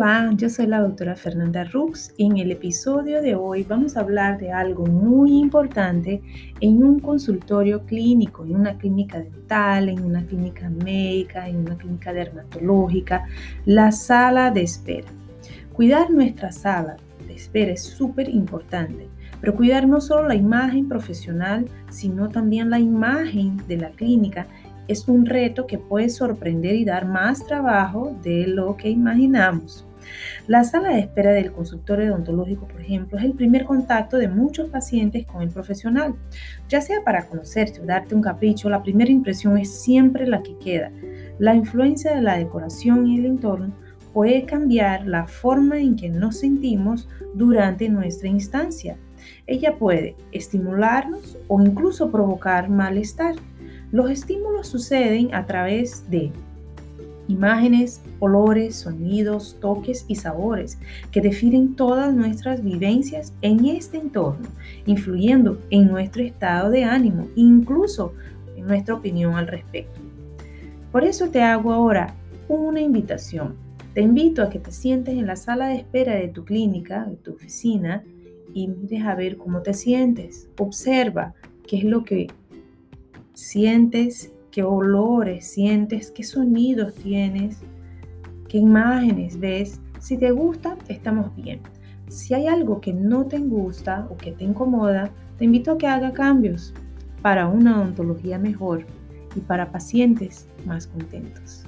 Hola, yo soy la doctora Fernanda Rux y en el episodio de hoy vamos a hablar de algo muy importante en un consultorio clínico, en una clínica dental, en una clínica médica, en una clínica dermatológica, la sala de espera. Cuidar nuestra sala de espera es súper importante, pero cuidar no solo la imagen profesional, sino también la imagen de la clínica es un reto que puede sorprender y dar más trabajo de lo que imaginamos. La sala de espera del consultorio odontológico, por ejemplo, es el primer contacto de muchos pacientes con el profesional. Ya sea para conocerte o darte un capricho, la primera impresión es siempre la que queda. La influencia de la decoración y el entorno puede cambiar la forma en que nos sentimos durante nuestra instancia. Ella puede estimularnos o incluso provocar malestar. Los estímulos suceden a través de imágenes, olores, sonidos, toques y sabores que definen todas nuestras vivencias en este entorno, influyendo en nuestro estado de ánimo, incluso en nuestra opinión al respecto. Por eso te hago ahora una invitación. Te invito a que te sientes en la sala de espera de tu clínica, de tu oficina, y mires a ver cómo te sientes. Observa qué es lo que sientes, qué olores sientes, qué sonidos tienes, qué imágenes ves. Si te gusta, estamos bien. Si hay algo que no te gusta o que te incomoda, te invito a que haga cambios para una odontología mejor y para pacientes más contentos.